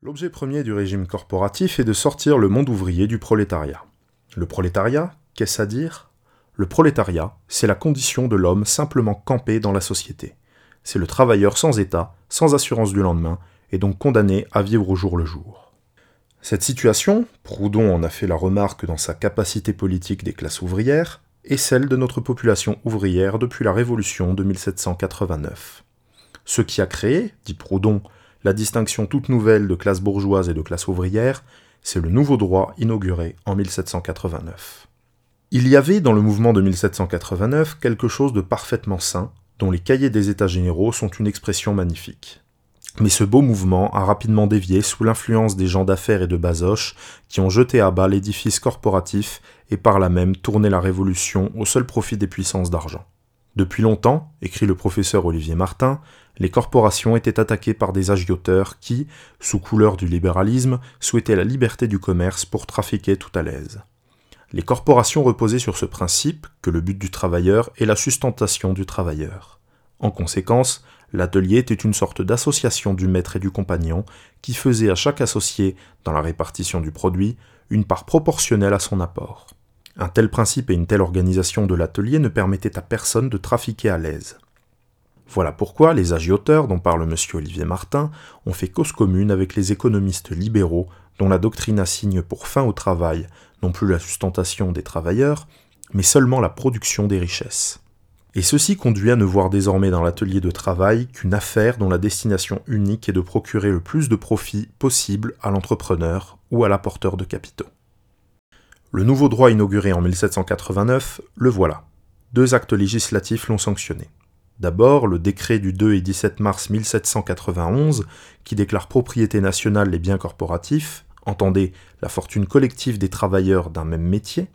L'objet premier du régime corporatif est de sortir le monde ouvrier du prolétariat. Le prolétariat, qu'est-ce à dire? Le prolétariat, c'est la condition de l'homme simplement campé dans la société. C'est le travailleur sans État, sans assurance du lendemain, et donc condamné à vivre au jour le jour. Cette situation, Proudhon en a fait la remarque dans sa capacité politique des classes ouvrières, est celle de notre population ouvrière depuis la Révolution de 1789. Ce qui a créé, dit Proudhon, la distinction toute nouvelle de classe bourgeoise et de classe ouvrière, c'est le nouveau droit inauguré en 1789. Il y avait dans le mouvement de 1789 quelque chose de parfaitement sain, dont les cahiers des États généraux sont une expression magnifique. Mais ce beau mouvement a rapidement dévié sous l'influence des gens d'affaires et de basoche qui ont jeté à bas l'édifice corporatif et par là même tourné la révolution au seul profit des puissances d'argent. Depuis longtemps, écrit le professeur Olivier Martin, les corporations étaient attaquées par des agioteurs qui, sous couleur du libéralisme, souhaitaient la liberté du commerce pour trafiquer tout à l'aise. Les corporations reposaient sur ce principe que le but du travailleur est la sustentation du travailleur. En conséquence, L'atelier était une sorte d'association du maître et du compagnon qui faisait à chaque associé, dans la répartition du produit, une part proportionnelle à son apport. Un tel principe et une telle organisation de l'atelier ne permettaient à personne de trafiquer à l'aise. Voilà pourquoi les agioteurs dont parle M. Olivier Martin ont fait cause commune avec les économistes libéraux dont la doctrine assigne pour fin au travail non plus la sustentation des travailleurs, mais seulement la production des richesses et ceci conduit à ne voir désormais dans l'atelier de travail qu'une affaire dont la destination unique est de procurer le plus de profit possible à l'entrepreneur ou à l'apporteur de capitaux. Le nouveau droit inauguré en 1789, le voilà. Deux actes législatifs l'ont sanctionné. D'abord, le décret du 2 et 17 mars 1791, qui déclare propriété nationale les biens corporatifs, entendez la fortune collective des travailleurs d'un même métier,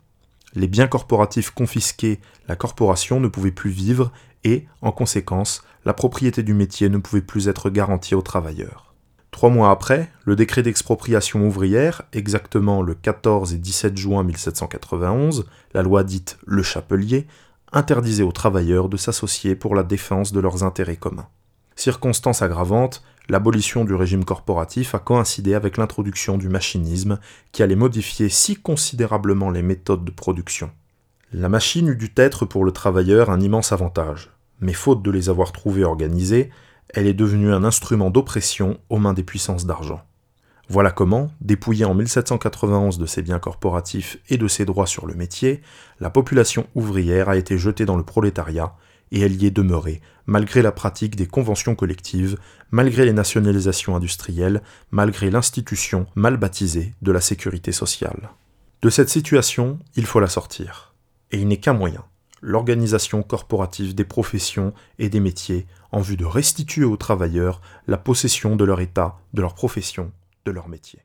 les biens corporatifs confisqués, la corporation ne pouvait plus vivre et, en conséquence, la propriété du métier ne pouvait plus être garantie aux travailleurs. Trois mois après, le décret d'expropriation ouvrière, exactement le 14 et 17 juin 1791, la loi dite Le Chapelier, interdisait aux travailleurs de s'associer pour la défense de leurs intérêts communs. Circonstance aggravante, l'abolition du régime corporatif a coïncidé avec l'introduction du machinisme qui allait modifier si considérablement les méthodes de production. La machine eut dû être pour le travailleur un immense avantage, mais faute de les avoir trouvées organisées, elle est devenue un instrument d'oppression aux mains des puissances d'argent. Voilà comment, dépouillée en 1791 de ses biens corporatifs et de ses droits sur le métier, la population ouvrière a été jetée dans le prolétariat et elle y est demeurée, malgré la pratique des conventions collectives, malgré les nationalisations industrielles, malgré l'institution mal baptisée de la sécurité sociale. De cette situation, il faut la sortir. Et il n'est qu'un moyen, l'organisation corporative des professions et des métiers en vue de restituer aux travailleurs la possession de leur état, de leur profession, de leur métier.